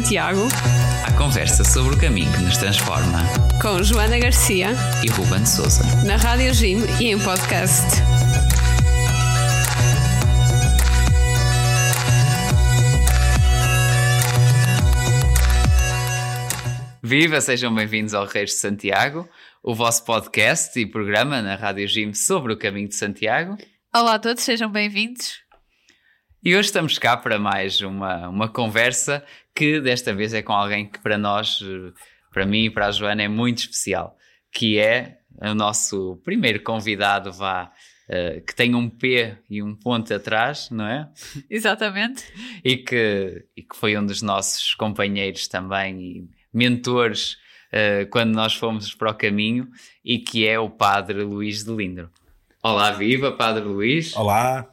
Santiago. A conversa sobre o caminho que nos transforma. Com Joana Garcia e Ruben Souza. Na Rádio Jim e em podcast. Viva, sejam bem-vindos ao Reis de Santiago, o vosso podcast e programa na Rádio Jim sobre o caminho de Santiago. Olá a todos, sejam bem-vindos. E hoje estamos cá para mais uma, uma conversa que desta vez é com alguém que para nós, para mim e para a Joana, é muito especial, que é o nosso primeiro convidado, vá, uh, que tem um P e um ponto atrás, não é? Exatamente. E que, e que foi um dos nossos companheiros também e mentores uh, quando nós fomos para o caminho e que é o Padre Luís de Lindro. Olá, viva, Padre Luís. Olá.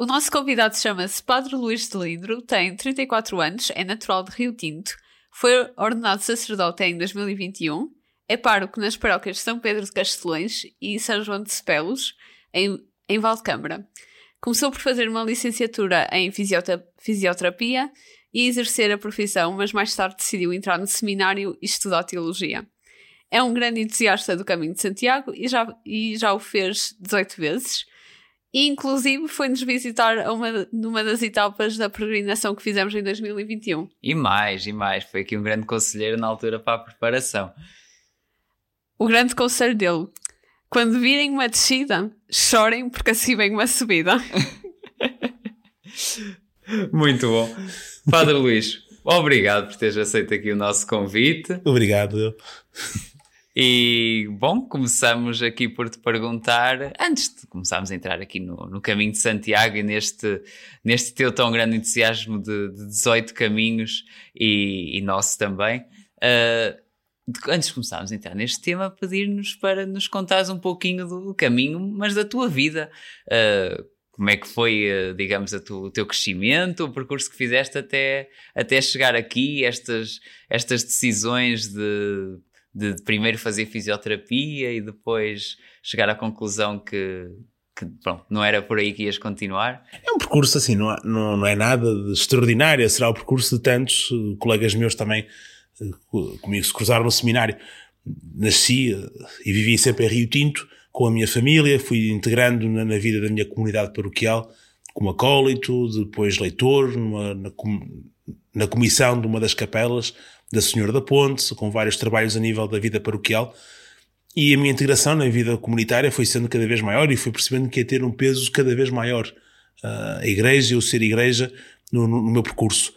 O nosso convidado chama-se Padre Luís de Lindro, tem 34 anos, é natural de Rio Tinto, foi ordenado sacerdote em 2021, é pároco nas paróquias de São Pedro de Castelões e São João de Cepelos, em, em Valdecâmara. Começou por fazer uma licenciatura em fisioterapia e exercer a profissão, mas mais tarde decidiu entrar no seminário e estudar teologia. É um grande entusiasta do caminho de Santiago e já, e já o fez 18 vezes e, inclusive, foi-nos visitar uma, numa das etapas da peregrinação que fizemos em 2021. E mais, e mais. Foi aqui um grande conselheiro na altura para a preparação. O grande conselho dele: quando virem uma descida, chorem porque assim vem uma subida. Muito bom. Padre Luís, obrigado por teres aceito aqui o nosso convite. Obrigado. E, bom, começamos aqui por te perguntar, antes de começarmos a entrar aqui no, no caminho de Santiago e neste, neste teu tão grande entusiasmo de, de 18 caminhos e, e nosso também, uh, antes de começarmos a entrar neste tema, pedir-nos para nos contares um pouquinho do caminho, mas da tua vida. Uh, como é que foi, uh, digamos, tu, o teu crescimento, o percurso que fizeste até, até chegar aqui, estas, estas decisões de de, primeiro fazer fisioterapia e depois chegar à conclusão que, que não era por aí que ias continuar? É um percurso assim, não, não, não é nada de extraordinário, será o percurso de tantos uh, colegas meus também uh, comigo se cruzaram no seminário. Nasci uh, e vivi sempre em Rio Tinto com a minha família, fui integrando na, na vida da minha comunidade paroquial como acólito, depois leitor, numa, na, na comissão de uma das capelas da Senhora da Ponte, com vários trabalhos a nível da vida paroquial. E a minha integração na vida comunitária foi sendo cada vez maior e fui percebendo que ia ter um peso cada vez maior. Uh, a igreja, eu ser igreja, no, no, no meu percurso.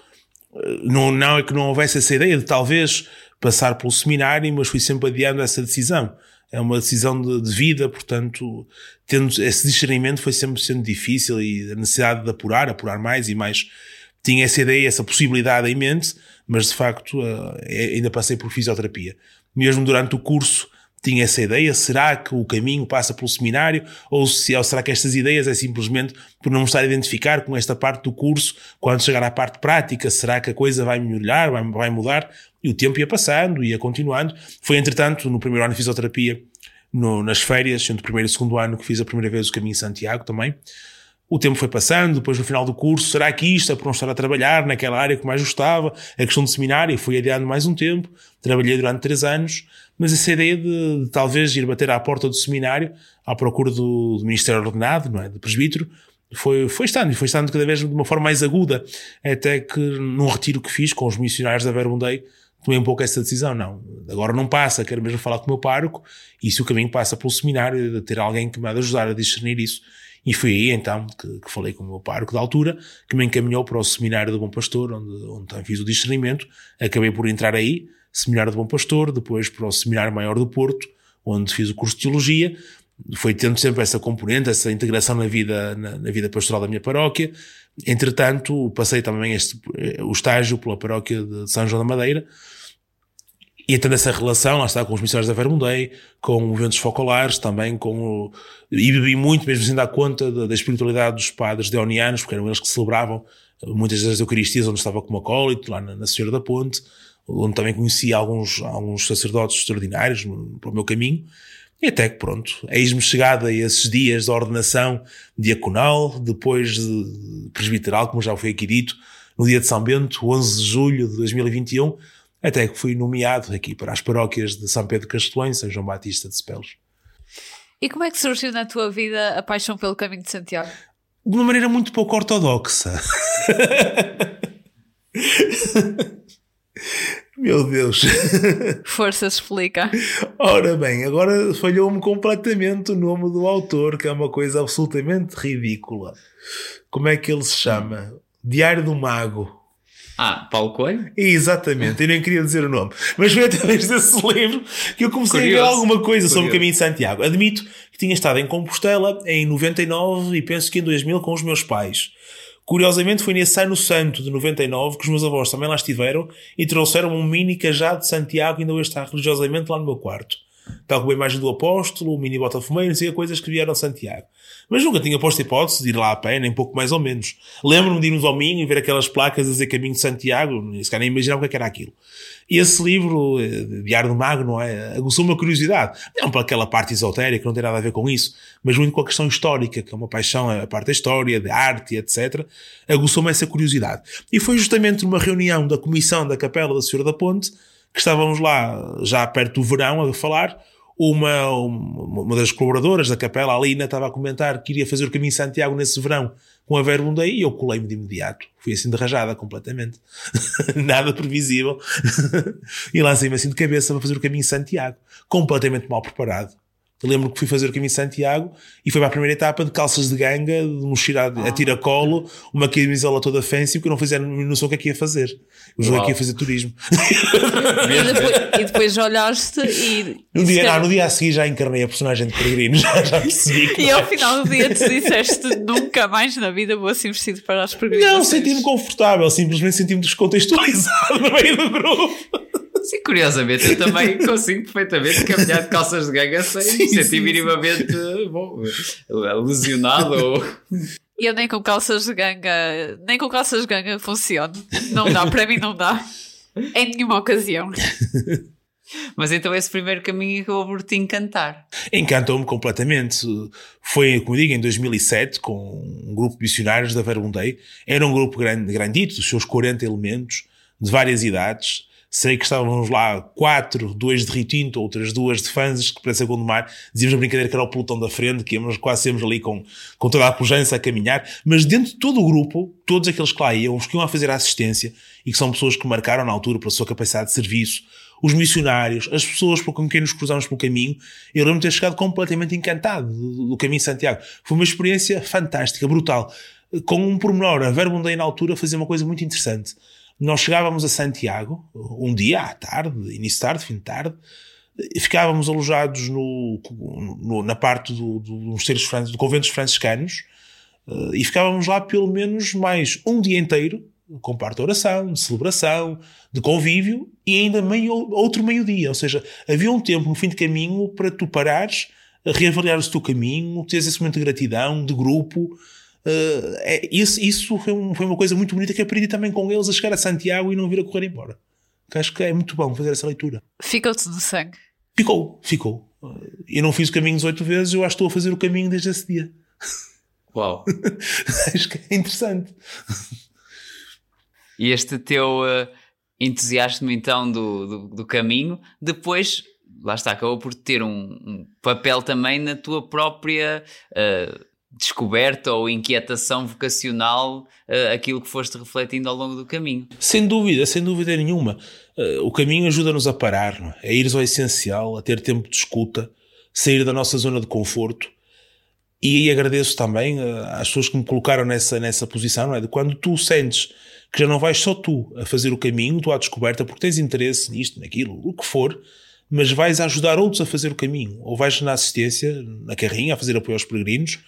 Uh, não, não é que não houvesse essa ideia de talvez passar pelo seminário, mas fui sempre adiando essa decisão. É uma decisão de, de, vida, portanto, tendo esse discernimento foi sempre sendo difícil e a necessidade de apurar, apurar mais e mais. Tinha essa ideia, essa possibilidade em mente, mas de facto eh, ainda passei por fisioterapia. Mesmo durante o curso tinha essa ideia, será que o caminho passa pelo seminário ou, se, ou será que estas ideias é simplesmente por não me estar a identificar com esta parte do curso, quando chegar à parte prática, será que a coisa vai melhorar, vai, vai mudar? E o tempo ia passando, ia continuando. Foi entretanto no primeiro ano de fisioterapia, no, nas férias, entre o primeiro e o segundo ano que fiz a primeira vez o caminho Santiago também, o tempo foi passando, depois no final do curso, será que isto é por não estar a trabalhar naquela área que mais gostava? A questão do seminário foi adiando mais um tempo, trabalhei durante três anos, mas essa ideia de, de talvez ir bater à porta do seminário, à procura do, do Ministério Ordenado, não é? Do presbítero, foi, foi estando, e foi estando cada vez de uma forma mais aguda, até que num retiro que fiz com os missionários da Verbundei, tomei um pouco essa decisão, não, agora não passa, quero mesmo falar com o meu pároco, e se o caminho passa pelo seminário, de ter alguém que me vai ajudar a discernir isso, e foi aí então que, que, falei com o meu pároco da altura, que me encaminhou para o Seminário do Bom Pastor, onde, onde fiz o discernimento. Acabei por entrar aí, Seminário do Bom Pastor, depois para o Seminário Maior do Porto, onde fiz o curso de Teologia. Foi tendo sempre essa componente, essa integração na vida, na, na vida pastoral da minha paróquia. Entretanto, passei também este, o estágio pela paróquia de São João da Madeira, e tendo essa relação, lá está, com os missionários da Vermundei, com eventos focolares, também com o, e bebi muito, mesmo sem dar conta da, da espiritualidade dos padres deonianos, porque eram eles que celebravam muitas das Eucaristias, onde estava como acólito, lá na, na Senhora da Ponte, onde também conheci alguns, alguns sacerdotes extraordinários para o meu caminho. E até que pronto, eis-me chegada a esses dias de ordenação diaconal, depois de presbiteral, como já foi aqui dito, no dia de São Bento, 11 de julho de 2021, até que fui nomeado aqui para as paróquias de São Pedro Castelão e São João Batista de Cepelos. E como é que surgiu na tua vida a paixão pelo caminho de Santiago? De uma maneira muito pouco ortodoxa. Meu Deus. Força explica. Ora bem, agora falhou-me completamente o nome do autor, que é uma coisa absolutamente ridícula. Como é que ele se chama? Diário do Mago. Ah, Paulo Coelho? Exatamente, eu nem queria dizer o nome. Mas foi através desse livro que eu comecei Curioso. a ver alguma coisa Curioso. sobre o caminho de Santiago. Admito que tinha estado em Compostela em 99 e penso que em 2000 com os meus pais. Curiosamente foi nesse ano santo de 99 que os meus avós também lá estiveram e trouxeram um mini cajado de Santiago e ainda hoje está religiosamente lá no meu quarto. Tal como a imagem do apóstolo, o mini botafumeiro, e coisas que vieram a Santiago. Mas nunca tinha posto hipótese de ir lá a pé, nem pouco mais ou menos. Lembro-me de ir no domingo e ver aquelas placas a dizer caminho de Santiago, nem sequer nem imaginava o que é era aquilo. E esse livro, eh, Diário do Mago, não é? Aguçou uma curiosidade. Não para aquela parte esotérica, não tem nada a ver com isso, mas muito com a questão histórica, que é uma paixão, a parte da história, da arte, etc. Aguçou-me essa curiosidade. E foi justamente numa reunião da Comissão da Capela da Senhora da Ponte, que estávamos lá, já perto do verão, a falar, uma, uma das colaboradoras da capela, a Alina, estava a comentar que iria fazer o caminho Santiago nesse verão com a Verbundei e eu colei-me de imediato. Fui assim de rajada completamente. Nada previsível. e lancei-me assim de cabeça para fazer o caminho Santiago. Completamente mal preparado. Eu lembro que fui fazer o caminho de Santiago e foi para a primeira etapa de calças de ganga, de mochila a, a tiracolo, uma camisola toda fancy, porque eu não fazia noção o que é que ia fazer. Eu joguei aqui a fazer turismo. e, depois, e depois olhaste e. No dia, não, no dia a seguir já encarnei a personagem de peregrino, já, já percebi. Que e ao final do dia tu disseste nunca mais na vida vou assim vestido para as peregrinações. Não, senti-me confortável, simplesmente senti-me descontextualizado no meio do grupo. Sim, curiosamente, eu também consigo perfeitamente caminhar de calças de ganga sem sim, sentir sim, minimamente sim. Bom, lesionado ou. Eu nem com calças de ganga, nem com calças de ganga funciona. Não dá, para mim não dá. Em nenhuma ocasião. Mas então esse primeiro caminho acabou por te encantar. Encantou-me completamente. Foi, como digo, em 2007, com um grupo de missionários da Verbundei. Era um grupo grande, grandito, os seus 40 elementos, de várias idades. Sei que estávamos lá quatro, duas de Rio Tinto, outras duas de Fanzes, que parece a Gondomar. Dizíamos a brincadeira que era o pelotão da frente, que íamos quase sempre ali com, com toda a pujança a caminhar. Mas dentro de todo o grupo, todos aqueles que lá iam, os que iam a fazer a assistência, e que são pessoas que marcaram na altura pela sua capacidade de serviço, os missionários, as pessoas com quem nos cruzamos pelo caminho, eu lembro de ter chegado completamente encantado do, do caminho de Santiago. Foi uma experiência fantástica, brutal. Com um pormenor, a Verbundei na altura fazia uma coisa muito interessante nós chegávamos a Santiago, um dia à tarde, início de tarde, fim de tarde, ficávamos alojados no, no na parte do, do, dos do convento dos franciscanos, uh, e ficávamos lá pelo menos mais um dia inteiro, com parte de oração, de celebração, de convívio, e ainda meio, outro meio-dia. Ou seja, havia um tempo no fim de caminho para tu parares, reavaliar o teu caminho, teres esse momento de gratidão, de grupo, Uh, é, isso isso foi, um, foi, uma coisa muito bonita que aprendi também com eles a chegar a Santiago e não vir a correr embora. Que acho que é muito bom fazer essa leitura. Ficou-te do sangue? Ficou, ficou. Uh, eu não fiz o caminho 18 vezes, eu acho que estou a fazer o caminho desde esse dia. Uau! acho que é interessante. E este teu uh, entusiasmo então do, do, do, caminho, depois, lá está, acabou por ter um, um papel também na tua própria. Uh, descoberta ou inquietação vocacional uh, aquilo que foste refletindo ao longo do caminho. Sem dúvida, sem dúvida nenhuma. Uh, o caminho ajuda-nos a parar, é? a ir ao essencial, a ter tempo de escuta, sair da nossa zona de conforto. E aí agradeço também uh, às pessoas que me colocaram nessa, nessa posição, não é? De quando tu sentes que já não vais só tu a fazer o caminho, tu à descoberta, porque tens interesse nisto, naquilo, o que for, mas vais ajudar outros a fazer o caminho. Ou vais na assistência, na carrinha, a fazer apoio aos peregrinos,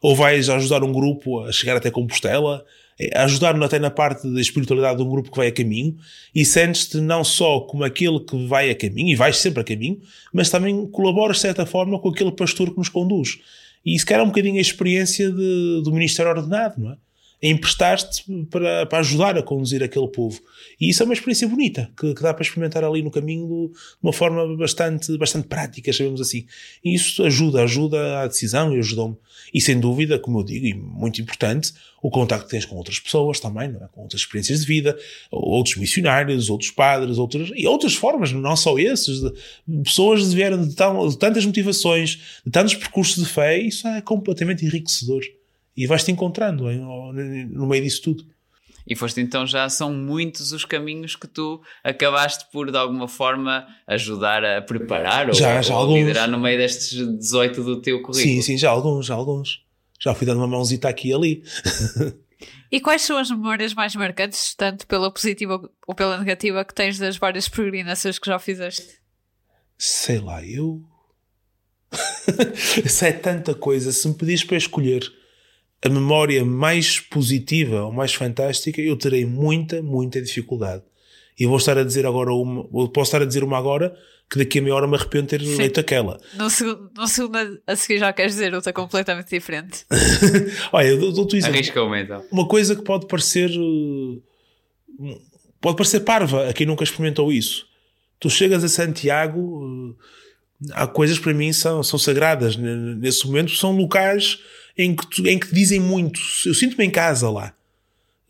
ou vais ajudar um grupo a chegar até Compostela, é, ajudar até na parte da espiritualidade de um grupo que vai a caminho e sentes-te não só como aquele que vai a caminho e vais sempre a caminho, mas também colaboras de certa forma com aquele pastor que nos conduz. E isso que era um bocadinho a experiência de, do ministério ordenado, não é? Emprestaste para, para ajudar a conduzir aquele povo. E isso é uma experiência bonita, que, que dá para experimentar ali no caminho de uma forma bastante, bastante prática, sabemos assim. E isso ajuda, ajuda à decisão e ajudou-me. E sem dúvida, como eu digo, e muito importante, o contacto que tens com outras pessoas também, é? com outras experiências de vida, outros missionários, outros padres, outras, e outras formas, não só esses, de, pessoas vieram de, de tantas motivações, de tantos percursos de fé, isso é completamente enriquecedor. E vais-te encontrando no meio disso tudo. E foste então já são muitos os caminhos que tu acabaste por de alguma forma ajudar a preparar já, ou, já ou alguns. liderar no meio destes 18 do teu currículo. Sim, sim, já alguns, já alguns. Já fui dando uma mãozita aqui e ali. e quais são as memórias mais marcantes, tanto pela positiva ou pela negativa, que tens das várias peregrinações que já fizeste? Sei lá, eu. Isso é tanta coisa. Se me pedires para escolher a memória mais positiva ou mais fantástica, eu terei muita, muita dificuldade. E vou estar a dizer agora uma, posso estar a dizer uma agora que daqui a meia hora me arrependo de ter Sim. leito aquela. No segundo, no segundo a seguir já queres dizer outra completamente diferente. Olha, dou-te exemplo. Arrisca-me então. Uma coisa que pode parecer. Pode parecer parva a quem nunca experimentou isso. Tu chegas a Santiago, há coisas para mim são, são sagradas nesse momento, são locais em que, tu, em que dizem muito. Eu sinto-me em casa lá.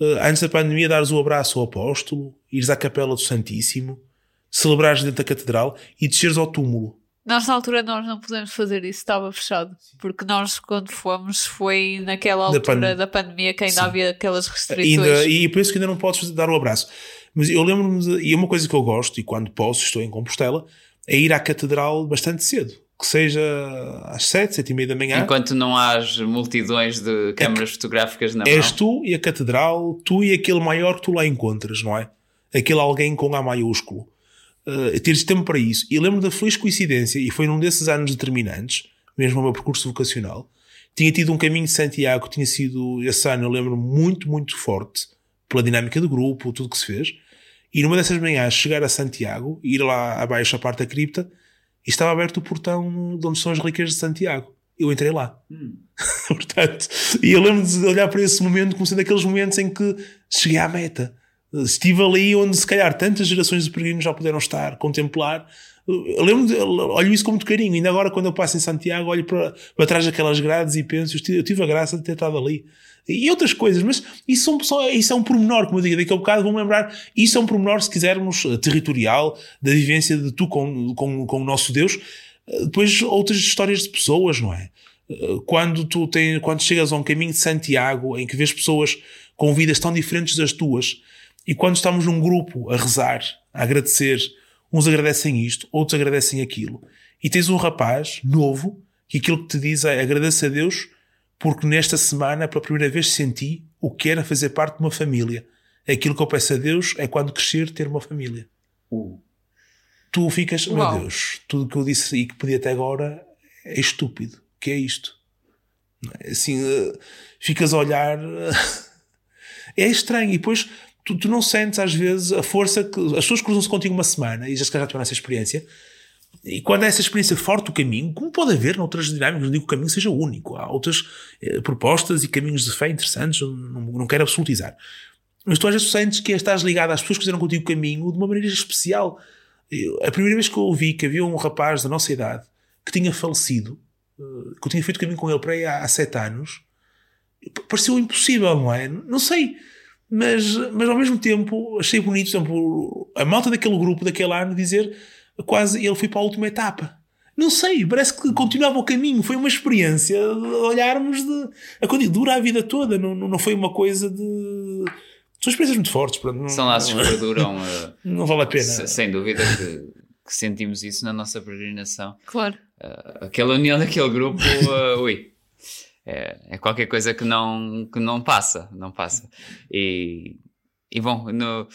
Uh, antes da pandemia, dares o abraço ao apóstolo, ires à capela do Santíssimo, celebrares dentro da catedral e desceres ao túmulo. Nós, na altura, nós não pudemos fazer isso, estava fechado. Porque nós, quando fomos, foi naquela altura da, da pandemia que ainda Sim. havia aquelas restrições. Ainda, e por isso que ainda não podes dar o abraço. Mas eu lembro-me, e é uma coisa que eu gosto, e quando posso, estou em Compostela, é ir à catedral bastante cedo que seja às sete, sete e meia da manhã. Enquanto não há multidões de câmaras é, fotográficas na és mão. tu e a catedral, tu e aquele maior que tu lá encontras, não é? Aquele alguém com A maiúsculo. Uh, teres tempo para isso. E lembro da feliz coincidência, e foi num desses anos determinantes, mesmo no meu percurso vocacional, tinha tido um caminho de Santiago, tinha sido, esse ano eu lembro muito, muito forte, pela dinâmica do grupo, tudo que se fez. E numa dessas manhãs, chegar a Santiago, ir lá abaixo à parte da cripta, e estava aberto o portão de onde são as relíquias de Santiago. Eu entrei lá. Hum. Portanto, e eu lembro de olhar para esse momento como sendo aqueles momentos em que cheguei à meta. Estive ali onde se calhar tantas gerações de peregrinos já puderam estar, contemplar. Eu lembro de, olho isso com muito carinho. Ainda agora, quando eu passo em Santiago, olho para, para trás daquelas grades e penso, eu tive a graça de ter estado ali e outras coisas, mas isso, são, isso é um pormenor, como eu digo, daqui a um bocado vou-me lembrar, isso é um pormenor, se quisermos, eh, territorial, da vivência de tu com, com, com o nosso Deus, eh, depois outras histórias de pessoas, não é? Eh, quando tu tens, quando chegas a um caminho de Santiago, em que vês pessoas com vidas tão diferentes das tuas, e quando estamos num grupo a rezar, a agradecer, uns agradecem isto, outros agradecem aquilo, e tens um rapaz novo, que aquilo que te diz é agradeça a Deus porque nesta semana, pela primeira vez, senti o que era fazer parte de uma família. Aquilo que eu peço a Deus é quando crescer ter uma família. Uh. Tu ficas, Uau. meu Deus, tudo o que eu disse e que podia até agora é estúpido. O que é isto? É? Assim, uh, ficas a olhar. Uh, é estranho. E depois tu, tu, não sentes às vezes a força que. As pessoas cruzam-se contigo uma semana e já se calhar já tiveram essa experiência e quando há essa experiência forte do caminho, como pode haver noutras dinâmicas, não digo que o caminho seja único, há outras eh, propostas e caminhos de fé interessantes, não, não quero absolutizar. Mas tu às vezes sentes que estás ligado às pessoas que fizeram contigo o caminho de uma maneira especial. Eu, a primeira vez que eu ouvi que havia um rapaz da nossa idade que tinha falecido, eh, que eu tinha feito caminho com ele para aí há, há sete anos, pareceu impossível, não é? Não sei. Mas, mas ao mesmo tempo achei bonito, por exemplo, a malta daquele grupo, daquele ano, dizer quase ele foi para a última etapa. Não sei, parece que continuava o caminho. Foi uma experiência de olharmos de. A coisa dura a vida toda, não, não foi uma coisa de. São experiências muito fortes. Não, São laços que perduram. não vale a pena. Sem dúvida que, que, sentimos isso na nossa peregrinação. Claro. Uh, aquela união daquele grupo, uh, ui. É, é, qualquer coisa que não, que não passa. Não passa. E, e bom, no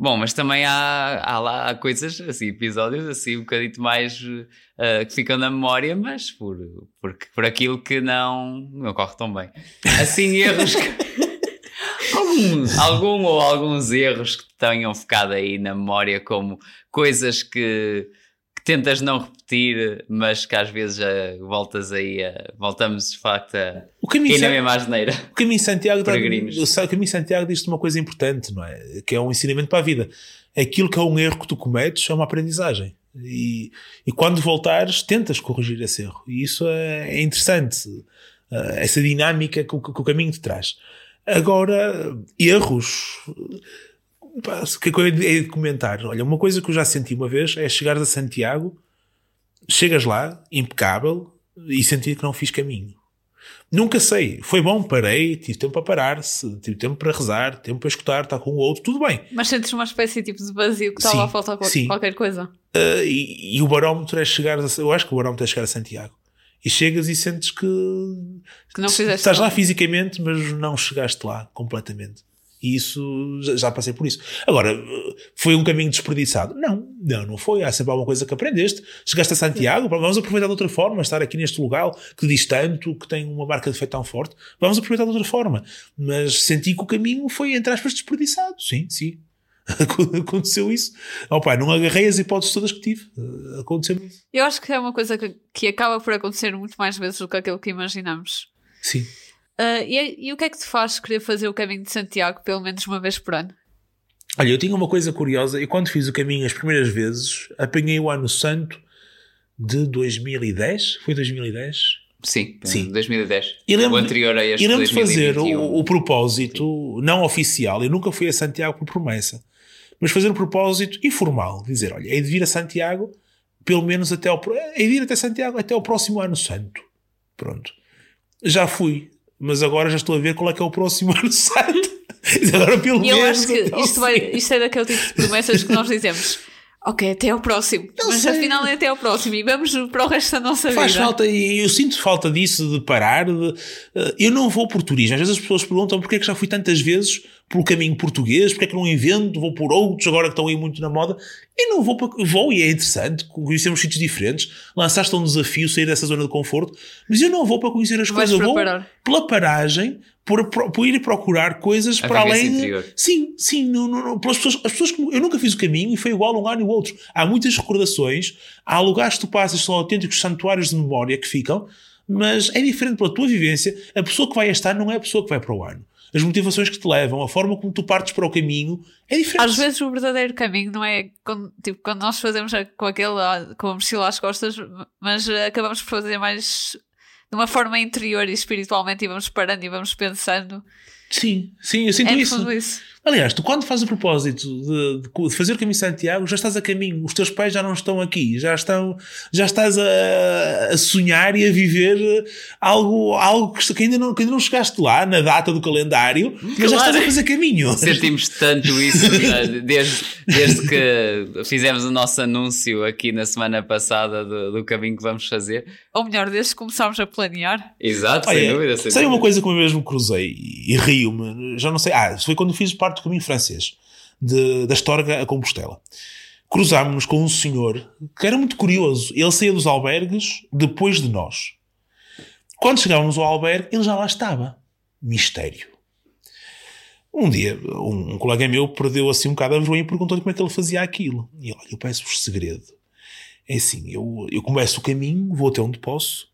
Bom, mas também há, há lá coisas, assim, episódios assim um bocadinho mais uh, que ficam na memória, mas por, por, por aquilo que não, não corre tão bem. Assim, erros que, algum, algum ou alguns erros que tenham ficado aí na memória como coisas que tentas não repetir, mas que às vezes uh, voltas aí, uh, voltamos de facto a o caminho na San- mesma asneira. O caminho Santiago, dá- Peregrinos. o caminho Santiago diz-te uma coisa importante, não é? Que é um ensinamento para a vida. Aquilo que é um erro que tu cometes é uma aprendizagem. E, e quando voltares, tentas corrigir esse erro. E isso é, é interessante. eh, essa dinâmica que, que o caminho te traz. Agora, erros. Pá, O que é que eu hei de comentar? Olha, uma coisa que eu já senti uma vez é chegares a Santiago, chegas lá, impecável, e sentir que não fiz caminho. Nunca sei. Foi bom, parei, tive tempo para parar, tive tempo para rezar, tempo para escutar, estar com o outro, tudo bem. Mas sentes uma espécie tipo de vazio que estava a faltar qual- sim. qualquer coisa. Uh, e, e o barómetro é chegar, a, eu acho que o barómetro é chegar a Santiago. E chegas e sentes que, Que não fizeste estás lá fisicamente, mas não chegaste lá completamente. E isso, já, passei por isso. Agora, foi um caminho desperdiçado? Não, não, não foi. Há sempre alguma coisa que aprendeste. Chegaste a Santiago, vamos aproveitar de outra forma, estar aqui neste lugar que diz tanto, que tem uma marca de feito tão forte. Vamos aproveitar de outra forma. Mas senti que o caminho foi, entre aspas, desperdiçado. Sim, sim. Aconteceu isso. Opa, não agarrei as hipóteses todas que tive. Uh, Aconteceu isso. Eu acho que é uma coisa que, que acaba por acontecer muito mais vezes do que aquilo que imaginamos. Sim. Ah, e, e o que é que te faz querer fazer o caminho de Santiago pelo menos uma vez por ano? Olha, eu tinha uma coisa curiosa. Eu, quando fiz o caminho as primeiras vezes, apanhei o ano santo de 2010. Foi 2010? Sim, Sim. 2010. E lembro- o anterior a este E lembro de fazer 2021. o, o propósito não oficial. Eu nunca fui a Santiago por promessa. Mas fazer o propósito informal. Dizer, olha, hei de vir a Santiago pelo menos até Hei de ir até Santiago até ao próximo ano santo. Pronto. Já fui. Mas agora já estou a ver qual é que é o próximo ano. Agora pelo E eu menos acho que isto, vai, isto é daquele tipo de promessas que nós dizemos. Ok, até ao próximo. Eu Mas sei. afinal é até ao próximo e vamos para o resto da nossa Faz vida. falta, e eu sinto falta disso, de parar. de- eh, eu não vou por turismo. Às vezes as pessoas perguntam porque é que já fui tantas vezes pelo caminho português, porque é que não invento, vou por outros agora que estão aí muito na moda. Eu não vou, para, vou e é interessante, conhecemos sítios diferentes. Lançaste um desafio, sair dessa zona de conforto, mas eu não vou para conhecer as Vais coisas, eu vou pela paragem, por, por ir procurar coisas A para além. de- interior. Sim, sim, não, não, não, pelas pessoas, as pessoas que eu nunca fiz o caminho e foi igual um ano e o outro. Há muitas recordações, há lugares que tu passas que são autênticos santuários de memória que ficam, mas é diferente pela tua vivência. A pessoa que vai este ano não é a pessoa que vai para o ano. As motivações que te levam, a forma como tu partes para o caminho é diferente. Às vezes o verdadeiro caminho não é quando, tipo, quando nós fazemos com aquele com a mochila às costas, mas ah, acabamos por fazer mais de uma forma interior e espiritualmente e vamos parando e vamos pensando. Sim, sim, eu sinto É isso. isso. Aliás, tu quando fazes o propósito de, de- de fazer o caminho de Santiago, já estás a caminho. Os teus pais já não estão aqui. Já estão, já estás a, a sonhar e a viver algo, algo que, que ainda não, que ainda não chegaste lá na data do calendário, mas já Claro. estás a fazer caminho. Sentimos tanto isso já desde, desde que fizemos o nosso anúncio aqui na semana passada do, do caminho que vamos fazer. Ou melhor, desde que começámos a planear. Exato, sem Olha, dúvida. Sem sei dúvida. uma coisa que eu mesmo cruzei e, e rio-me, já não sei. Ah, foi quando fiz parte do caminho francês, de, da Estorga a Compostela. Cruzámos-nos com um senhor que era muito curioso. Ele saía dos albergues depois de nós. Quando chegávamos ao albergue, ele já lá estava. Mistério. Um dia, um, um colega meu perdeu assim um bocado a vergonha e perguntou-lhe como é que ele fazia aquilo. E olha, eu peço-vos segredo. É assim, eu, eu começo o caminho, vou até onde posso,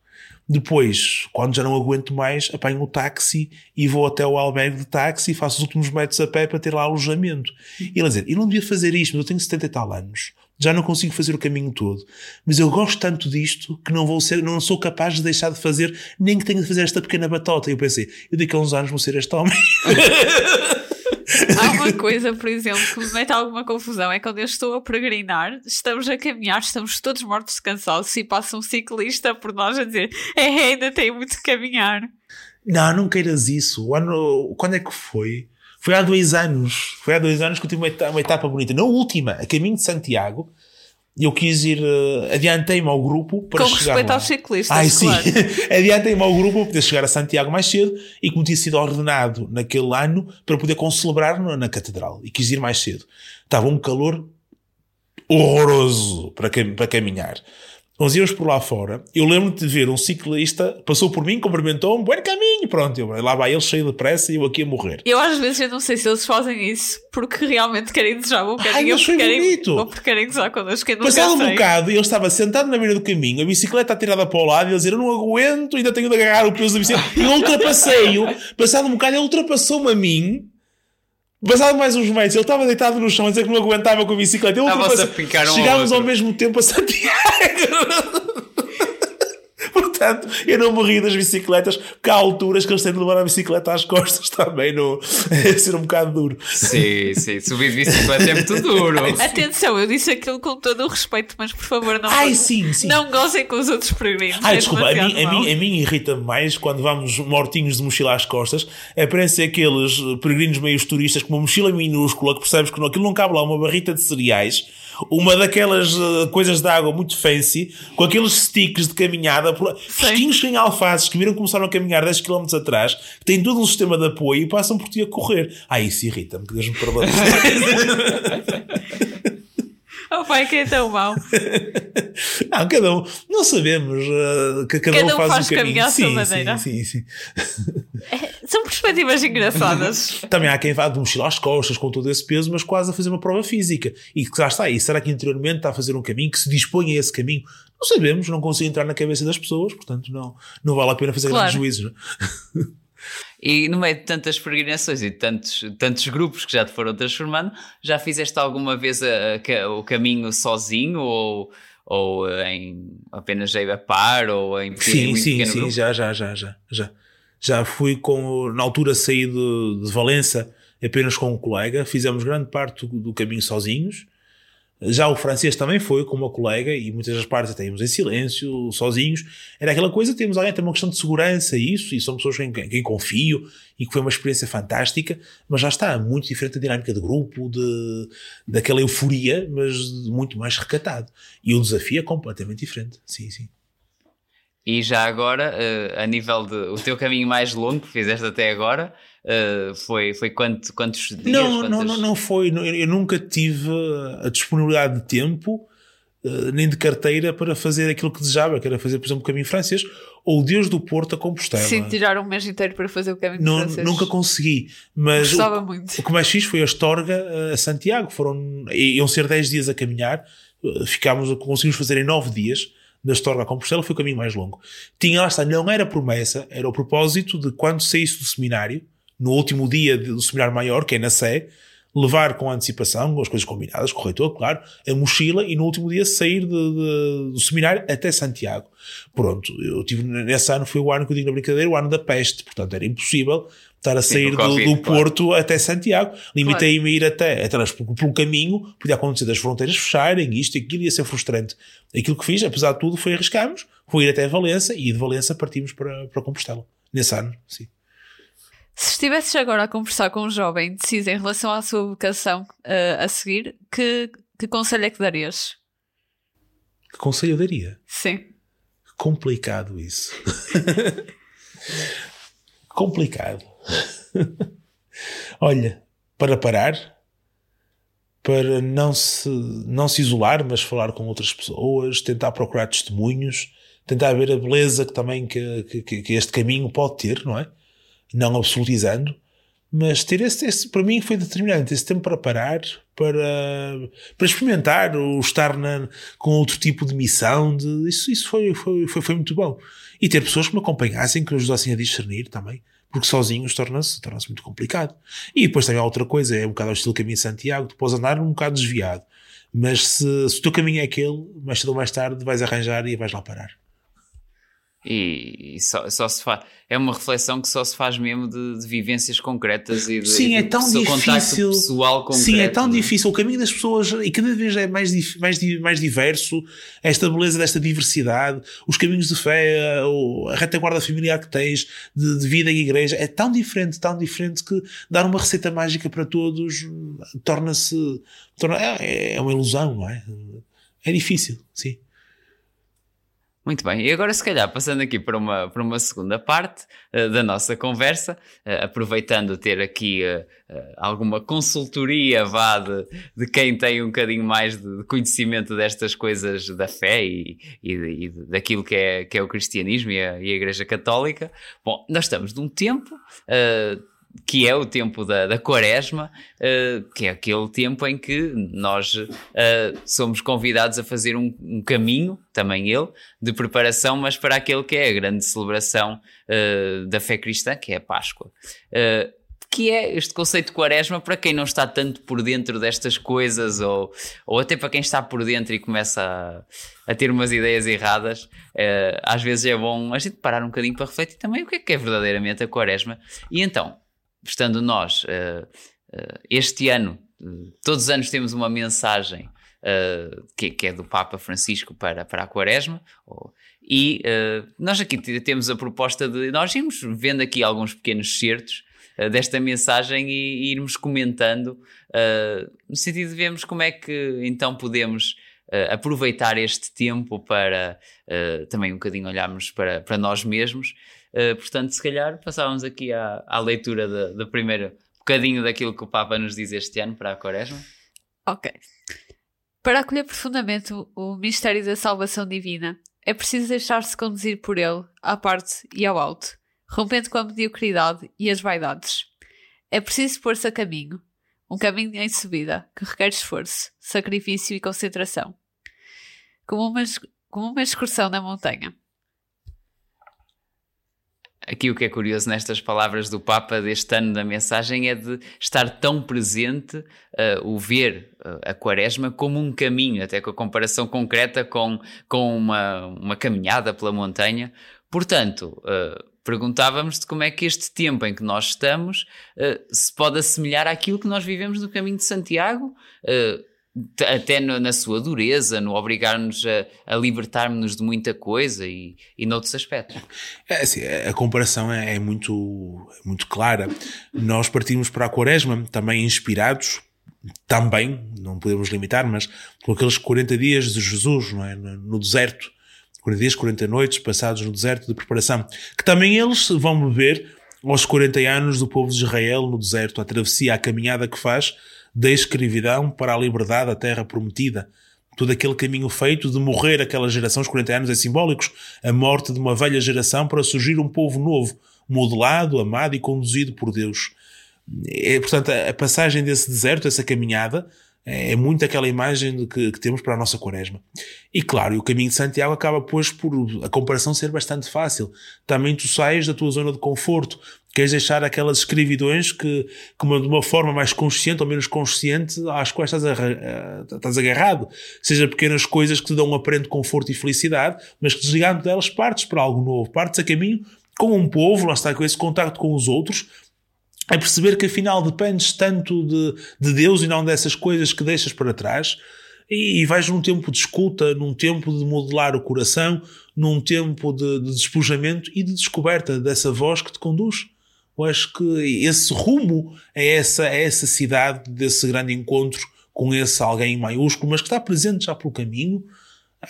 depois, quando já não aguento mais, apanho o táxi e vou até o albergue de táxi e faço os últimos metros a pé para ter lá alojamento. E ele dizer, eu não devia fazer isto, mas eu tenho 70 e tal anos. Já não consigo fazer o caminho todo. Mas eu gosto tanto disto que não vou ser, não sou capaz de deixar de fazer, nem que tenha de fazer esta pequena batota. E eu pensei, eu daqui a uns anos vou ser este homem. Há uma coisa, por exemplo, que me mete alguma confusão: é quando eu estou a peregrinar, estamos a caminhar, estamos todos mortos de cansaço e passa um ciclista por nós a dizer é, ainda tem muito que caminhar. Não, não queiras isso. O ano, quando é que foi? Foi há dois anos. Foi há dois anos que eu tive uma etapa, uma etapa bonita. Na última, a caminho de Santiago, eu quis ir, eh, adiantei-me ao grupo para Com chegar respeito lá. aos ciclistas, Ai, sim. claro. adiantei-me ao grupo para poder chegar a Santiago mais cedo e como tinha sido ordenado naquele ano para poder concelebrar na, na catedral. E quis ir mais cedo. Estava um calor horroroso para, cam- para caminhar. Nós íamos por lá fora. Eu lembro de ver um ciclista, passou por mim, cumprimentou-me, bom caminho, pronto. Eu, lá vai ele cheio de pressa e eu aqui a morrer. Eu às vezes eu não sei se eles fazem isso porque realmente querem desejar um bocadinho Ai, ou porque querem, ou porque querem gozar connosco. Eu Passado um bocado, ele estava sentado na beira do caminho, a bicicleta atirada para o lado, e ele dizer: Eu não aguento, ainda tenho de agarrar o peso da bicicleta. E eu ultrapassei-o. Passado um bocado, ele ultrapassou-me a mim. Passado mais uns metros, ele estava deitado no chão a dizer que não aguentava com a bicicleta. Eu Estavam-se a ultrapassei- picar um Chegámos ao mesmo tempo a Santiago. Portanto, eu não morri das bicicletas, porque há alturas que eles têm de levar a bicicleta às costas também, no, é ser um bocado duro. Sim, sim. Subir de bicicleta é muito duro. Atenção, eu disse aquilo com todo o respeito, mas por favor não, Ai, sim, sim. não gozem com os outros peregrinos. Ai, é desculpa, a mim, a mim, a mim irrita-me mais quando vamos mortinhos de mochila às costas. É parece aqueles peregrinos meios turistas com uma mochila minúscula que percebes que não, aquilo não cabe lá uma barrita de cereais, uma daquelas eh, coisas de água muito fancy, com aqueles sticks de caminhada, fresquinhos sem alfaces que viram começaram a caminhar 10 km atrás, que têm todo um sistema de apoio e passam por ti a correr. Ah, isso irrita-me, que Deus me perdoe. Oh pai, que é tão mau. Não, cada um, não sabemos, eh, que cada, Cada um um faz, faz o caminho. caminho à sua maneira. sim, sim, sim. São perspectivas engraçadas. Também há quem vá de mochila às costas com todo esse peso, mas quase a fazer uma prova física. E que já está aí. Será que interiormente está a fazer um caminho que se dispõe a esse caminho? Não sabemos, não consigo entrar na cabeça das pessoas, portanto não, não vale a pena fazer Claro. grandes juízos. E no meio de tantas peregrinações e de tantos, tantos grupos que já te foram transformando, já fizeste alguma vez a- a o caminho sozinho ou, ou em apenas a par ou em pequeno, Sim, sim, pequeno sim, grupo? já, já, já, já, já. Já fui com, na altura saí de, de Valença apenas com um colega, fizemos grande parte do, do caminho sozinhos. Já o francês também foi com uma colega e muitas das partes até íamos em silêncio, sozinhos. Era aquela coisa, temos alguém, tem uma questão de segurança isso, e são pessoas em quem, quem confio e que foi uma experiência fantástica, mas já está muito diferente da dinâmica de grupo, de, daquela euforia, mas muito mais recatado. E o desafio é completamente diferente. Sim, sim. E já agora, eh, a nível de. O teu caminho mais longo que fizeste até agora eh, foi, foi quanto, quantos dias? Não, quantas... não, não, não foi. Eu nunca tive a disponibilidade de tempo eh, nem de carteira para fazer aquilo que desejava, que era fazer, por exemplo, o caminho francês ou o Deus do Porto a Compostela. Sim, tirar um mês inteiro para fazer o caminho Não, francês. nunca consegui. Mas o, Gostava muito. o que mais fiz foi a Estorga a Santiago. Foram, iam ser 10 dias a caminhar. Ficámos, conseguimos fazer em 9 dias. Da Estorga a Compostela foi o caminho mais longo. Tinha lá está, não era promessa, era o propósito de quando saísse do seminário, no último dia do seminário maior, que é na Sé, levar com antecipação, as coisas combinadas, corretor, claro, a mochila e no último dia sair de- de- do seminário até Santiago. Pronto, eu tive, nesse ano foi o ano que eu digo na brincadeira, o ano da peste, portanto era impossível estar a Sim, sair do, Covid, do claro. Porto até Santiago. Limitei-me a ir até, atrás pelo, pelo caminho, podia acontecer das fronteiras fecharem, isto e aquilo ia ser frustrante. Aquilo que fiz, apesar de tudo, foi arriscarmos, foi ir até Valença e de Valença partimos para, para Compostela. Nesse ano, sim. Se estivesses agora a conversar com um jovem indeciso em relação à sua vocação eh, a seguir, que, que conselho é que darias? Que conselho eu daria? Sim. Complicado isso. Complicado. Olha, para parar, para não se, não se isolar, mas falar com outras pessoas, tentar procurar testemunhos, tentar ver a beleza que também que, que, que este caminho pode ter, não é? Não absolutizando, mas ter esse, esse para mim foi determinante, esse tempo para parar, para, para experimentar, ou estar na, com outro tipo de missão, de, isso, isso foi, foi, foi, foi muito bom. E ter pessoas que me acompanhassem, que me ajudassem a discernir também, porque sozinhos torna-se torna muito complicado. E depois há outra coisa, é um bocado ao estilo caminho de Santiago, tu podes andar um bocado desviado, mas se, se o teu caminho é aquele, mais cedo ou mais tarde vais arranjar e vais lá parar. E, e só, só se faz. É uma reflexão que só se faz mesmo de, de vivências concretas e de, Sim, e é tão pessoa- contacto difícil. pessoal concreto. Sim, é tão não difícil. O caminho das pessoas, e cada vez é mais, mais, mais diverso, esta beleza desta diversidade, os caminhos de fé, o- a retaguarda familiar que tens, de, de vida em igreja, é tão diferente, tão diferente que dar uma receita mágica para todos hum, torna-se. Torna, é, é uma ilusão, não é? É difícil, sim. Muito bem, e agora se calhar passando aqui para uma, para uma segunda parte uh, da nossa conversa, uh, aproveitando ter aqui uh, alguma consultoria vá de, de, quem tem um bocadinho mais de, conhecimento destas coisas da fé e, e, e daquilo que é, que é o cristianismo e a, e a Igreja Católica. Bom, nós estamos num tempo que é o tempo da, da quaresma, uh, que é aquele tempo em que nós uh, somos convidados a fazer um, um, caminho, também ele, de preparação, mas para aquele que é a grande celebração uh, da fé cristã, que é a Páscoa. que é este conceito de quaresma para quem não está tanto por dentro destas coisas, ou, ou até para quem está por dentro e começa a, a ter umas ideias erradas, às vezes é bom a gente parar um bocadinho para refletir também o que é que é verdadeiramente a quaresma. E então, estando nós, uh, uh, este ano, uh, todos os anos temos uma mensagem que, que, é do Papa Francisco para, para a Quaresma, e nós aqui temos a proposta de nós irmos vendo aqui alguns pequenos certos desta mensagem e, e irmos comentando, no sentido de vermos como é que então podemos. Uh, aproveitar este tempo para uh, também um bocadinho olharmos para, para nós mesmos Uh, portanto, se calhar passávamos aqui à, à leitura do primeiro bocadinho daquilo que o Papa nos diz este ano para a Quaresma. Ok. Para acolher profundamente o mistério da salvação divina, é preciso deixar-se conduzir por ele, à parte e ao alto, rompendo com a mediocridade e as vaidades. É preciso pôr-se a caminho, um caminho em subida, que requer esforço, sacrifício e concentração. Como uma, como uma excursão na montanha. Aqui o que é curioso nestas palavras do Papa deste ano da mensagem é de estar tão presente uh, o ver uh, a quaresma como um caminho, até com a comparação concreta com, com uma, uma caminhada pela montanha. Portanto, uh, perguntávamos de como é que este tempo em que nós estamos se pode assemelhar àquilo que nós vivemos no caminho de Santiago até no, na sua dureza, no obrigar-nos a, a libertar-nos de muita coisa e, e noutros aspectos. É, assim, a comparação é, é, muito, é muito clara. Nós partimos para a Quaresma também inspirados, também, não podemos limitar, mas com aqueles 40 dias de Jesus não é? no deserto. 40 dias, 40 noites passados no deserto de preparação. Que também eles vão beber aos 40 anos do povo de Israel no deserto, a travessia, a caminhada que faz da escravidão para a liberdade da terra prometida. Todo aquele caminho feito de morrer aquela geração, os 40 anos é simbólicos, a morte de uma velha geração para surgir um povo novo, modelado, amado e conduzido por Deus. É, portanto, a passagem desse deserto, essa caminhada, é, é muito aquela imagem que, que, temos para a nossa quaresma. E claro, o caminho de Santiago acaba, pois, por a comparação ser bastante fácil. Também tu sais da tua zona de conforto. Queres deixar aquelas escravidões que, que de uma forma mais consciente ou menos consciente, às quais estás, estás agarrado. Seja pequenas coisas que te dão um aparente conforto e felicidade, mas que desligando delas partes para algo novo. Partes a caminho com um povo, lá está com esse contacto com os outros, é perceber que afinal dependes tanto de, de Deus e não dessas coisas que deixas para trás. E, e vais num tempo de escuta, num tempo de modelar o coração, num tempo de, de despojamento e de descoberta dessa voz que te conduz. Eu acho que esse rumo é essa, é essa cidade, desse grande encontro com esse alguém maiúsculo, mas que está presente já pelo caminho,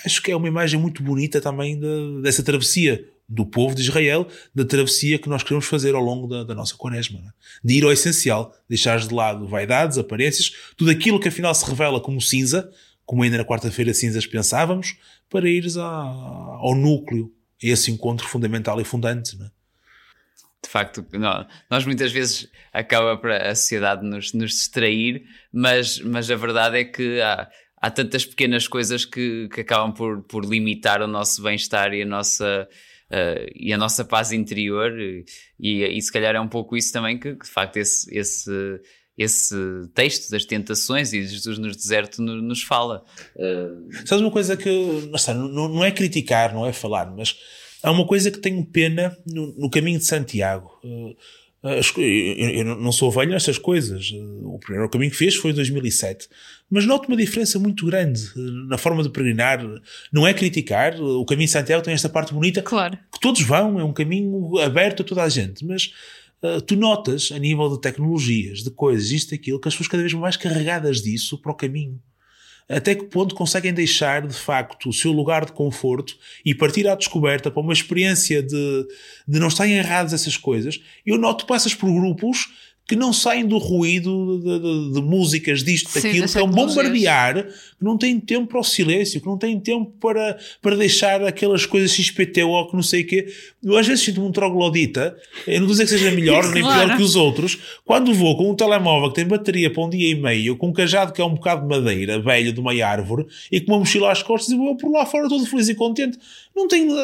acho que é uma imagem muito bonita também de, dessa travessia do povo de Israel, da travessia que nós queremos fazer ao longo da, da nossa quaresma. Né? De ir ao essencial, deixar de lado vaidades, aparências, tudo aquilo que afinal se revela como cinza, como ainda na quarta-feira cinzas pensávamos, para ires a, ao núcleo, a esse encontro fundamental e fundante. De facto, não, nós muitas vezes acaba para a sociedade nos, nos distrair, mas, mas a verdade é que há, há tantas pequenas coisas que, que acabam por, por limitar o nosso bem-estar e a nossa uh, e a nossa paz interior, e, e, se calhar é um pouco isso também que, que de facto esse, esse, esse texto das tentações e Jesus no deserto nos fala. Uh... Sabes uma coisa que não, não é criticar, não é falar, mas há uma coisa que tenho pena no, no caminho de Santiago. Uh, eu não sou velho nestas coisas. O primeiro caminho que fez foi em 2007. Mas noto uma diferença muito grande eh, na forma de peregrinar. Não é criticar. O caminho de Santiago tem esta parte bonita. Claro. Que todos vão. É um caminho aberto a toda a gente. Mas uh, tu notas, a nível de tecnologias, de coisas, isto, aquilo, que as pessoas cada vez mais carregadas disso para o caminho. Até que ponto conseguem deixar, de facto, o seu lugar de conforto e partir à descoberta para uma experiência de, de não estarem errados essas coisas. Eu noto passas por grupos que não saem do ruído de, de, de músicas disto, Sim, daquilo, que é um bombardear, que não tem tempo para o silêncio, que não tem tempo para, para deixar aquelas coisas XPTO, que não sei o quê. Eu às vezes sinto-me um troglodita, eu não a dizer que seja melhor nem Claro. pior que os outros, quando vou com um telemóvel que tem bateria para um dia e meio, com um cajado que é um bocado de madeira, velho, de uma árvore, e com uma mochila às costas, e vou por lá fora todo feliz e contente. Não tenho,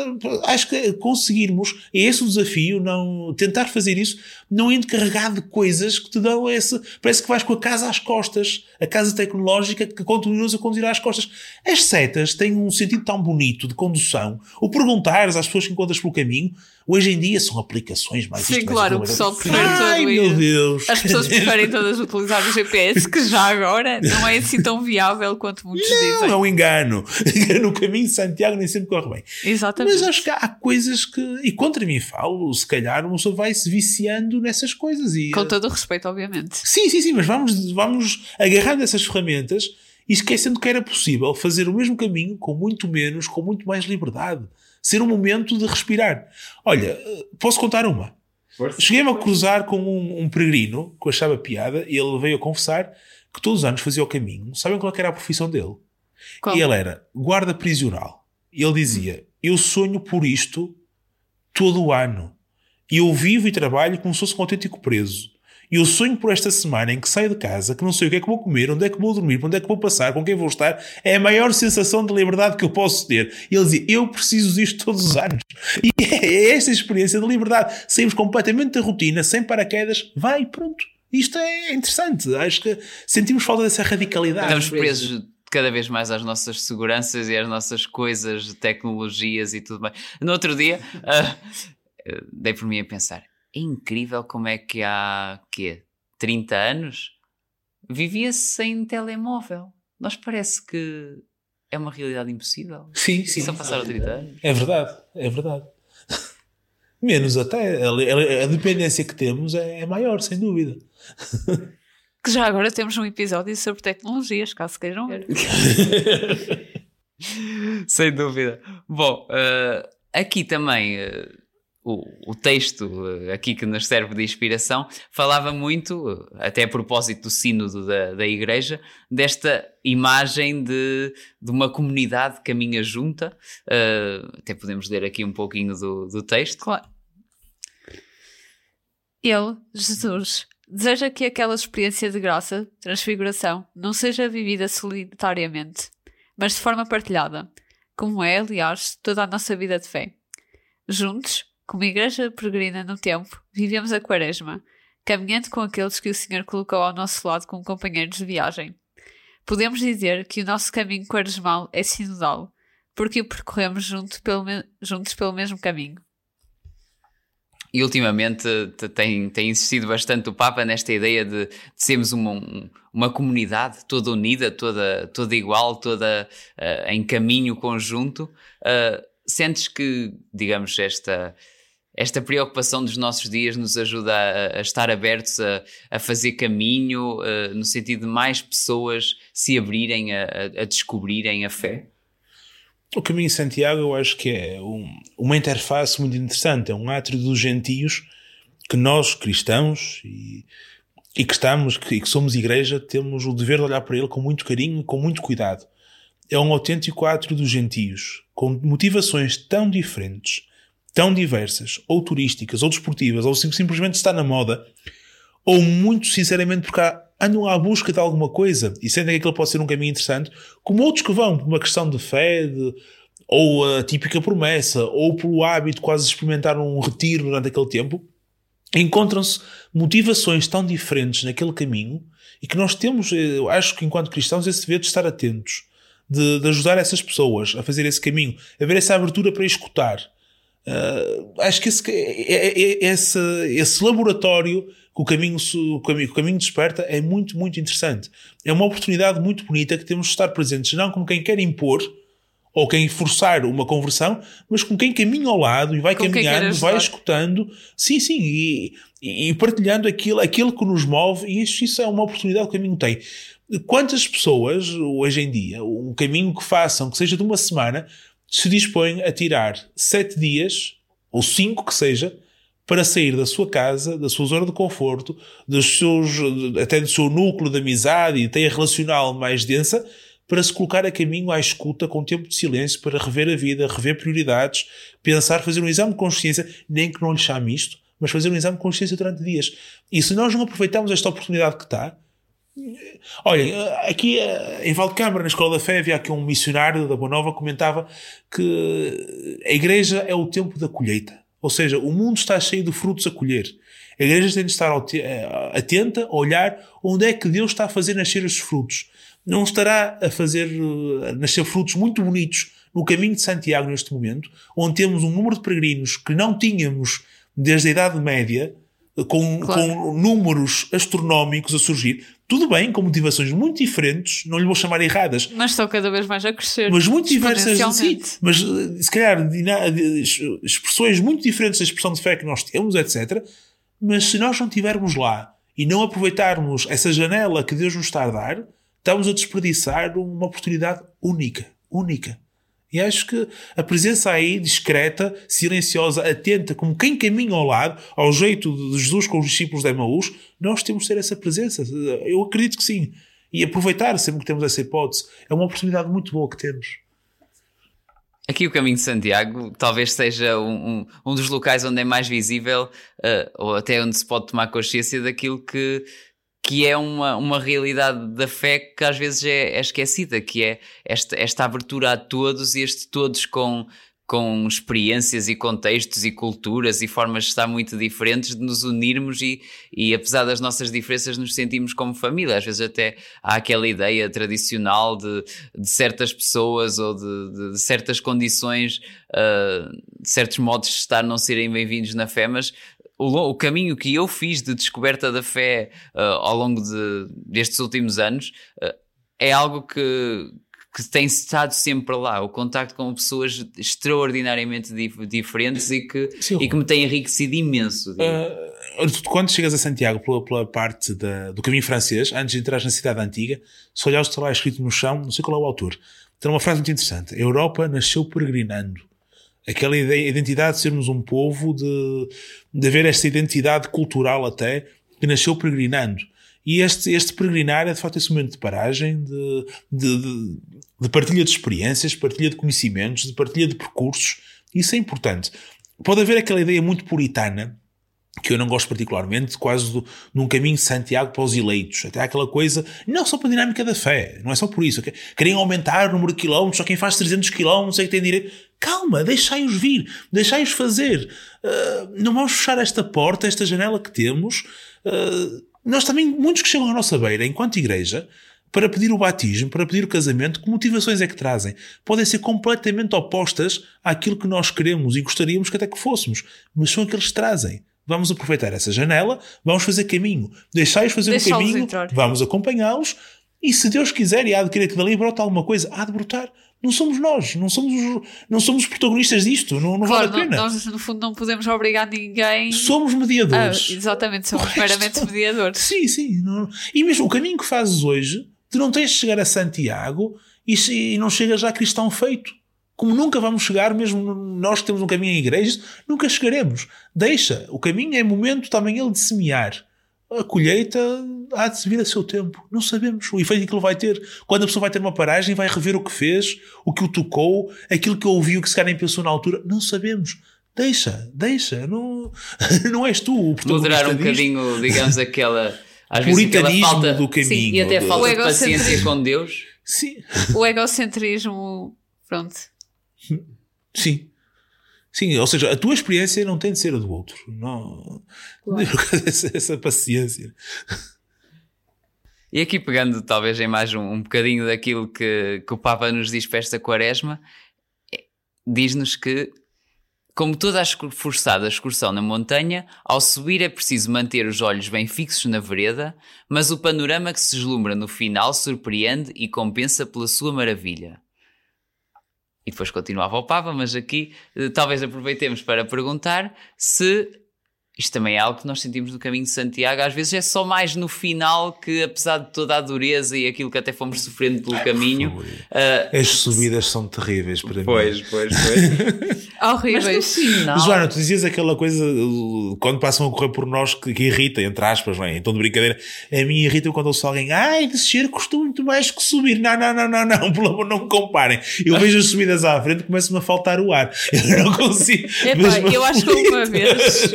acho que conseguirmos, é esse o desafio, não, tentar fazer isso, não indo carregado de coisas que te dão esse, parece que vais com a casa às costas, a casa tecnológica que continuas a conduzir às costas. As setas têm um sentido tão bonito de condução, o perguntares às pessoas que encontras pelo caminho, hoje em dia são aplicações mais Sim, claro, o pessoal prefere Ai, meu. Deus. As pessoas preferem todas utilizar o GPS, que já agora não é assim tão viável quanto muitos Não, dizem. é um engano. No caminho de Santiago nem sempre corre bem. Exatamente. Mas acho que há coisas que. E contra mim falo, se calhar uma pessoa vai se viciando nessas coisas. E, Com todo o respeito, obviamente. Sim, sim, sim, mas vamos, vamos agarrando essas ferramentas e esquecendo que era possível fazer o mesmo caminho com muito menos, com muito mais liberdade. Ser um momento de respirar. Olha, posso contar uma? Cheguei-me a cruzar com um, um peregrino que eu achava piada e ele veio a confessar que todos os anos fazia o caminho. Sabem qual é que era a profissão dele? Qual? E ele era guarda prisional. E ele dizia: Eu sonho por isto todo o ano. E eu vivo e trabalho como se fosse um autêntico preso. E eu sonho por esta semana em que saio de casa, que não sei o que é que vou comer, onde é que vou dormir, onde é que vou passar, com quem vou estar. É a maior sensação de liberdade que eu posso ter. E ele dizia: Eu preciso disto todos os anos. E é esta experiência de liberdade. Saímos completamente da rotina, sem paraquedas. Vai, pronto. Isto é interessante. Acho que sentimos falta dessa radicalidade. Estamos presos cada vez mais às nossas seguranças e às nossas coisas, tecnologias e tudo mais. No outro dia, eh, dei por mim a pensar: é incrível como é que há quê? 30 anos vivia-se sem telemóvel. Nós parece que é uma realidade impossível. Sim, sim. Só passaram 30 anos. É verdade, é verdade. Menos até. A, a- a dependência que temos é, é maior, sem dúvida. Que já agora temos um episódio sobre tecnologias, caso queiram ver. Sem dúvida. Bom, eh, aqui também eh, o, o texto eh, aqui que nos serve de inspiração falava muito, até a propósito do sínodo da, da igreja, desta imagem de, de uma comunidade que caminha junta. Eh, até podemos ler aqui um pouquinho do, do texto. Claro. Ele, Jesus, deseja que aquela experiência de graça, transfiguração, não seja vivida solitariamente, mas de forma partilhada, como é, aliás, toda a nossa vida de fé. Juntos, como igreja peregrina no tempo, vivemos a quaresma, caminhando com aqueles que o Senhor colocou ao nosso lado como companheiros de viagem. Podemos dizer que o nosso caminho quaresmal é sinodal, porque o percorremos junto pelo juntos pelo mesmo caminho. E ultimamente te- tem, tem insistido bastante o Papa nesta ideia de, de sermos uma, um- uma comunidade toda unida, toda, toda igual, toda eh, em caminho conjunto. Eh, sentes que, digamos, esta, esta preocupação dos nossos dias nos ajuda a, a estar abertos a, a fazer caminho, eh, no sentido de mais pessoas se abrirem a, a- descobrirem a fé? O caminho de Santiago eu acho que é um- uma interface muito interessante. É um átrio dos gentios que nós, cristãos, e, e que estamos, que, e que somos igreja, temos o dever de olhar para ele com muito carinho, com muito cuidado. É um autêntico átrio dos gentios, com motivações tão diferentes, tão diversas, ou turísticas, ou desportivas, ou sim- simplesmente está na moda, ou muito sinceramente porque há- andam à busca de alguma coisa e sentem que aquilo pode ser um caminho interessante, como outros que vão por uma questão de fé, de- ou a típica promessa, ou pelo hábito quase de experimentar um retiro durante aquele tempo, encontram-se motivações tão diferentes naquele caminho e que nós temos, acho que enquanto cristãos, esse dever de estar atentos, de, de ajudar essas pessoas a fazer esse caminho, haver essa abertura para escutar. Uh, acho que esse, é- é- é- esse, esse laboratório que o caminho, o caminho, o caminho desperta é muito, muito interessante. É uma oportunidade muito bonita que temos de estar presentes, não como quem quer impor ou quem forçar uma conversão, mas com quem caminha ao lado e vai Com caminhando, vai escutando, sim, sim, e, e- e partilhando aquilo, aquilo que nos move, e isso, isso é uma oportunidade que o caminho tem. Quantas pessoas, hoje em dia, um caminho que façam, que seja de uma semana, se dispõem a tirar sete dias, ou cinco que seja, para sair da sua casa, da sua zona de conforto, dos seus, até do seu núcleo de amizade e até relacional mais densa, para se colocar a caminho à escuta com tempo de silêncio para rever a vida, rever prioridades, pensar, fazer um exame de consciência, nem que não lhe chame isto, mas fazer um exame de consciência durante dias. E se nós não aproveitamos esta oportunidade que está, Olhem, aqui em Valdecâmara, na Escola da Fé, havia aqui um missionário da Boa Nova comentava que a igreja é o tempo da colheita. Ou seja, o mundo está cheio de frutos a colher. A igreja tem de estar eh, atenta, a olhar onde é que Deus está a fazer nascer esses frutos. Não estará a fazer eh, nascer frutos muito bonitos no caminho de Santiago neste momento, onde temos um número de peregrinos que não tínhamos desde a Idade Média, com, claro. com números astronómicos a surgir. Tudo bem, com motivações muito diferentes, não lhe vou chamar erradas. Mas estão cada vez mais a crescer. Mas muito diversas, sim. Mas eh, se calhar expressões muito diferentes da expressão de fé que nós temos, etc. Mas se nós não estivermos lá e não aproveitarmos essa janela que Deus nos está a dar, estamos a desperdiçar uma oportunidade única. Única. E acho que a presença aí, discreta, silenciosa, atenta, como quem caminha ao lado, ao jeito de Jesus com os discípulos de Emmaus, nós temos de ter essa presença. Eu acredito que sim. E aproveitar sempre que temos essa hipótese. É uma oportunidade muito boa que temos. Aqui o Caminho de Santiago talvez seja um, um, um dos locais onde é mais visível, uh, ou até onde se pode tomar consciência daquilo que que é uma, uma realidade da fé que às vezes é, é esquecida, que é esta, esta abertura a todos e este todos com, com experiências e contextos e culturas e formas de estar muito diferentes de nos unirmos e, e apesar das nossas diferenças nos sentimos como família. Às vezes até há aquela ideia tradicional de, de certas pessoas ou de, de, de certas condições, uh, certos modos de estar não serem bem-vindos na fé, mas o, caminho que eu fiz de descoberta da fé uh, ao longo de, destes últimos anos uh, é algo que, que tem estado sempre lá, o contacto com pessoas extraordinariamente dif diferentes e que, e que me tem enriquecido imenso. Uh, quando chegas a Santiago pela, pela parte da, do caminho francês, antes de entrar na cidade antiga, se olhares está lá escrito no chão, não sei qual é o autor, tem uma frase muito interessante. A Europa nasceu peregrinando aquela identidade de sermos um povo, de, de haver esta identidade cultural até, que nasceu peregrinando. E este, este peregrinar é de facto esse momento de paragem, de, de, de, partilha de experiências, partilha de conhecimentos, de partilha de percursos. Isso é importante. Pode haver aquela ideia muito puritana que eu não gosto particularmente, quase do, num caminho de Santiago para os eleitos. Até aquela coisa, não só para a dinâmica da fé, não é só por isso. Querem aumentar o número de quilómetros, só quem faz 300 quilómetros é que tem direito. Calma, deixai-os vir, deixai-os fazer. Uh, não vamos fechar esta porta, esta janela que temos. Uh, nós também, muitos que chegam à nossa beira, enquanto igreja, para pedir o batismo, para pedir o casamento, que motivações é que trazem? Podem ser completamente opostas àquilo que nós queremos e gostaríamos que até que fôssemos, mas são aqueles que trazem. Vamos aproveitar essa janela, vamos fazer caminho. Deixai-os fazer o caminho, entrar. vamos acompanhá-los. E se Deus quiser e há de querer que dali brota alguma coisa, há de brotar. Não somos nós, não somos, não somos protagonistas disto, não, não claro, vale a pena. Nós, no fundo, não podemos obrigar ninguém. Somos mediadores. Ah, exatamente, somos meramente mediadores. Sim, sim. Não... E mesmo o caminho que fazes hoje, tu não tens de chegar a Santiago e, e não chegas já cristão feito como nunca vamos chegar, mesmo nós que temos um caminho em igrejas, nunca chegaremos. Deixa, o caminho é momento também ele de semear. A colheita há de vir a seu tempo. Não sabemos o efeito que ele vai ter. Quando a pessoa vai ter uma paragem, vai rever o que fez, o que o tocou, aquilo que ouviu, que se calhar nem pensou na altura. Não sabemos. Deixa, deixa. Não, não és tu o Moderar um bocadinho, digamos, aquela. Às vezes aquela falta do caminho. Sim, e até falta de paciência com Deus. Sim. O egocentrismo, pronto Sim. Sim, ou seja, a tua experiência não tem de ser a do outro. Não. Claro. Essa, essa, paciência. E aqui pegando talvez em mais um, um bocadinho daquilo que, que o Papa nos diz para esta quaresma, é, diz-nos que, como toda a forçada excursão na montanha, ao subir é preciso manter os olhos bem fixos na vereda, mas o panorama que se deslumbra no final surpreende e compensa pela sua maravilha. E depois continuava o Papa, mas aqui eh, talvez aproveitemos para perguntar se isto também é algo que nós sentimos no caminho de Santiago. Às vezes é só mais no final que, apesar de toda a dureza e aquilo que até fomos sofrendo pelo caminho. Uh, As subidas são terríveis para pois, mim. Pois, pois, Horríveis. Final... Joana, tu dizias aquela coisa quando passam a correr por nós que, que irrita, entre aspas, não é? Em tom de brincadeira. A mim irrita quando ouço alguém, ai, descer custa muito mais que subir. Não, não, não, não, não, pelo amor, não me comparem. Eu vejo as subidas à frente e começa-me a faltar o ar. Eu não consigo. Epá, eu acho que uma vez,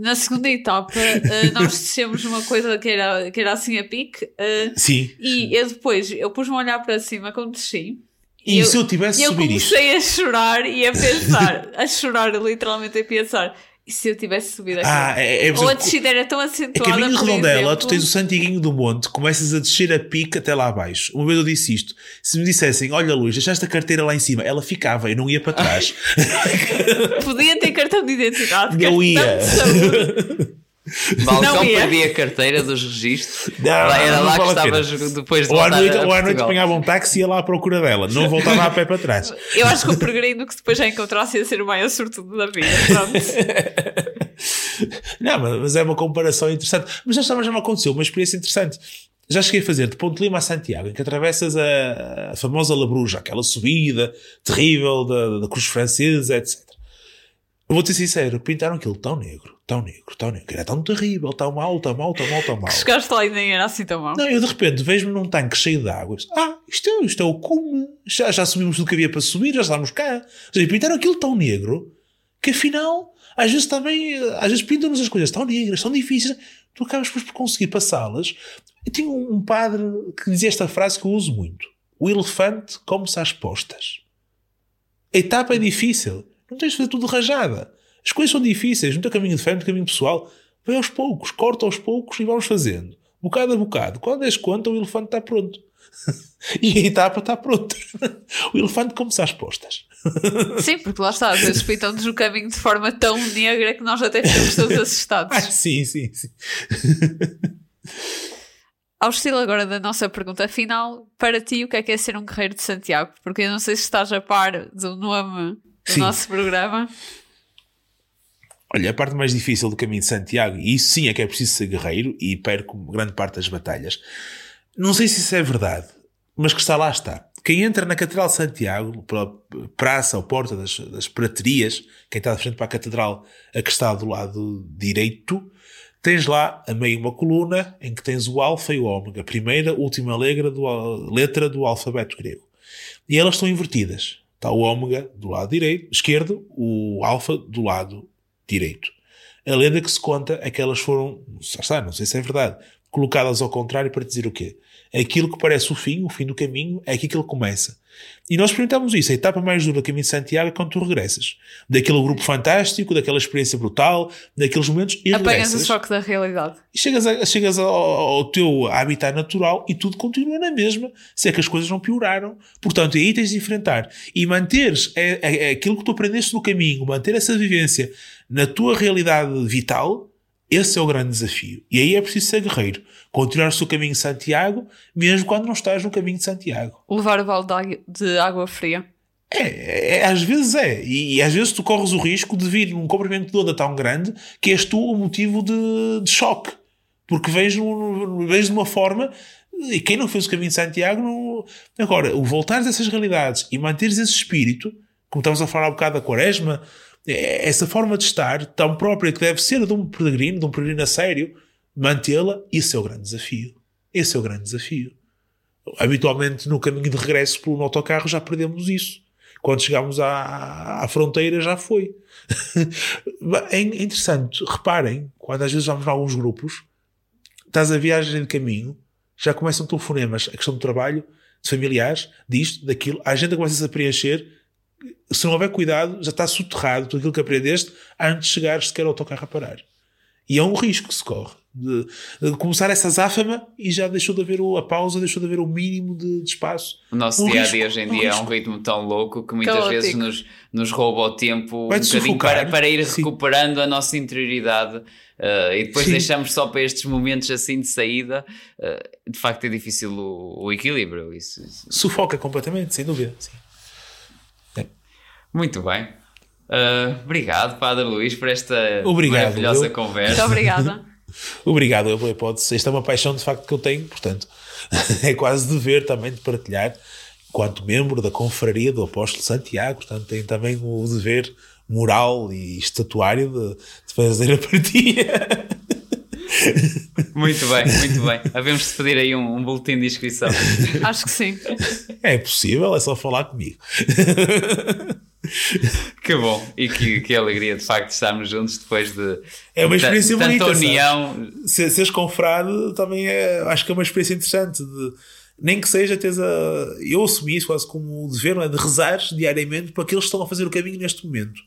na segunda etapa, eh, nós descemos uma coisa que era, que era assim a pique, eh, Sim. e eu depois, eu pus-me a olhar para cima quando desci. E eu- se eu tivesse eu subir isto? comecei a chorar e a pensar, a chorar literalmente a pensar, e se eu tivesse subido aqui? Ah, é, é, por Ou a descida era tão É acentuada. caminho de por redondela, tu tens o Santiguinho do Monte, começas a descer a pica até lá abaixo. Uma vez eu disse isto. Se me dissessem, olha Luís, deixaste a carteira lá em cima, ela ficava, eu não ia para trás. Podia ter cartão de identidade. Não cartão ia. Balcão Não ia. perdi a carteira dos registros. Não, Era não lá que estavas depois de ou à noite, ou à noite apanhava um táxi e ia lá à procura dela. Não voltava a pé para trás. Eu acho que o peregrino que depois já encontrasse ia ser o maior sortudo da vida. Pronto. Não, mas mas é uma comparação interessante. Mas já, já me aconteceu uma experiência interessante. Já cheguei a fazer de Ponte Lima a Santiago, em que atravessas a, a famosa Labruja, aquela subida terrível da, da Cruz Francesa, etc. Eu vou-te ser sincero, pintaram aquilo tão negro, tão negro, tão negro. Era tão terrível, tão mal, tão mal, tão mal, tão mal. Chegaste lá e nem era assim tão mal. Não, eu de repente vejo-me num tanque cheio de água. Ah, isto é, isto é o cume. Já, já subimos tudo que havia para subir, já estamos cá. Ou seja, pintaram aquilo tão negro que afinal, às vezes também, às vezes pintam-nos as coisas tão negras, tão difíceis, tu acabas depois por conseguir passá-las. Eu tinha um padre que dizia esta frase que eu uso muito: O elefante come-se às postas. A etapa é difícil. Não tens de fazer tudo rajada. As coisas são difíceis. No teu caminho de fé, no teu caminho pessoal, vai aos poucos, corta aos poucos e vamos fazendo. Bocado a bocado. Quando és conta, o elefante está pronto. e a etapa está pronta. o elefante come-se às postas. Sim, porque lá está, às vezes pintam-nos o caminho de forma tão negra que nós até ficamos todos assustados. Ah, sim, sim, sim. Ao estilo agora da nossa pergunta final, para ti o que é que é ser um guerreiro de Santiago? Porque eu não sei se estás a par do nome do Sim. nosso programa. Olha, a parte mais difícil do caminho de Santiago, e isso sim é que é preciso ser guerreiro, e perco grande parte das batalhas. Não sei se isso é verdade, mas que está lá está. Quem entra na Catedral de Santiago, pela praça ou porta das, das praterias, quem está de frente para a Catedral, a que está do lado direito, tens lá a meio uma coluna em que tens o alfa e o ômega, a primeira, última letra do, letra do alfabeto grego. E elas estão invertidas. Está o ômega do lado direito, esquerdo, o alfa do lado direito. A lenda que se conta é que elas foram, não sei se é verdade, colocadas ao contrário para dizer o quê? Aquilo que parece o fim, o fim do caminho, é aqui que ele começa. E nós experimentamos isso. A etapa mais dura do caminho de Santiago é quando tu regressas. Daquele grupo fantástico, daquela experiência brutal, daqueles momentos, e Apanhas o choque da realidade. E chegas, a- chegas ao, ao teu habitat natural e tudo continua na mesma, se é que as coisas não pioraram. Portanto, aí tens de enfrentar. E manteres é, é- é aquilo que tu aprendeste no caminho, manter essa vivência na tua realidade vital, esse é o grande desafio. E aí é preciso ser guerreiro. Continuar o seu caminho de Santiago, mesmo quando não estás no caminho de Santiago. Levar o balde de água- fria. É, é, às vezes é. E, e às vezes tu corres o risco de vir num comprimento de onda tão grande que és tu o motivo de, de choque. Porque vens, num- vens de uma forma. E quem não fez o caminho de Santiago. Não... Agora, o voltares a essas realidades e manteres esse espírito, como estamos a falar há bocado da Quaresma, essa forma de estar tão própria que deve ser de um peregrino, de um peregrino a sério, mantê-la, esse é o grande desafio. Esse é o grande desafio. Habitualmente, no caminho de regresso pelo autocarro, já perdemos isso. Quando chegámos à, à fronteira, já foi. é interessante. Reparem, quando às vezes vamos a alguns grupos, estás a viagem de caminho, já começam telefonemas, a questão do trabalho, de familiares, disto, daquilo, a agenda começa-se a preencher. Se não houver cuidado, já está soterrado tudo aquilo que aprendeste antes de chegar sequer ao autocarro a parar. E é um risco que se corre. De, de começar essa záfama e já deixou de haver o- a pausa, deixou de haver o mínimo de, de espaço. O nosso Um dia a risco, dia hoje em um dia é um risco. ritmo tão louco que muitas Caótico. vezes nos, nos rouba o tempo um sufocar. para, para ir Sim. recuperando a nossa interioridade eh, e depois Sim. deixamos só para estes momentos assim de saída. eh, de facto é difícil o, o equilíbrio. Isso, isso. Sufoca completamente, sem dúvida. Sim. Muito bem. Uh, obrigado, Padre Luís, por esta obrigado, maravilhosa eu... conversa. Muito obrigada. obrigado eu pela hipótese. Esta é uma paixão de facto que eu tenho, portanto, é quase dever também de partilhar, enquanto membro da confraria do Apóstolo Santiago, portanto, tenho também o dever moral e estatuário de, de fazer a partilha. Muito bem, muito bem. Havemos de pedir aí um, um boletim de inscrição. Acho que sim. É possível, é só falar comigo. Que bom e que, que alegria de facto estarmos juntos depois de é uma experiência tanta bonita, união. Se, seres confrade também é, acho que é uma experiência interessante. De, nem que seja teres a. Eu assumi isso quase como o dever, é? De rezar diariamente para aqueles que estão a fazer o caminho neste momento.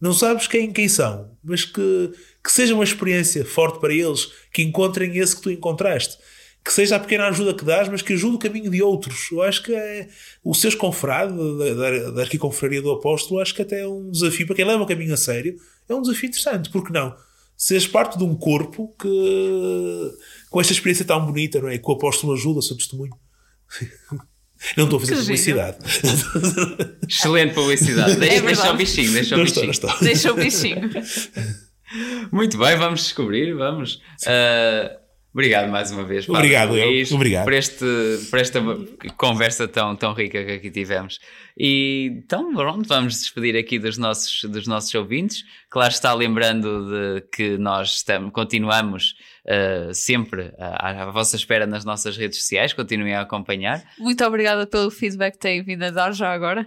Não sabes quem, quem são, mas que, que seja uma experiência forte para eles, que encontrem esse que tu encontraste que seja a pequena ajuda que dás, mas que ajude o caminho de outros. Eu acho que é o seres confrade da, da, arquiconfraria do apóstolo, acho que até é um desafio para quem leva o caminho a sério, é um desafio interessante, porque não? Seres parte de um corpo que com esta experiência tão bonita, não é? Que o apóstolo ajuda, seu testemunho. Não estou a fazer que publicidade. Excelente publicidade. É deixa, deixa o bichinho, deixa o bichinho. Estou, estou. Deixa o bichinho. Muito bem, vamos descobrir, vamos. Uh, Obrigado mais uma vez. Obrigado, Luís, eu. Obrigado. Por, este, por esta conversa tão, tão rica que aqui tivemos. E então, pronto, vamos despedir aqui dos nossos, dos nossos ouvintes. Claro está lembrando de que nós estamos, continuamos uh, sempre à, à, vossa espera nas nossas redes sociais, continuem a acompanhar. Muito obrigada pelo feedback que têm vindo a dar já agora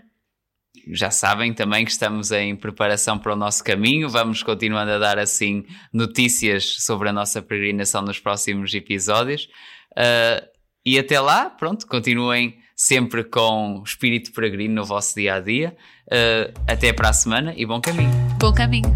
já sabem também que estamos em preparação para o nosso caminho. Vamos continuando a dar assim notícias sobre a nossa peregrinação nos próximos episódios. Uh, e até lá, pronto, continuem sempre com espírito peregrino no vosso dia a dia. Uh, até para a semana e bom caminho. Bom caminho.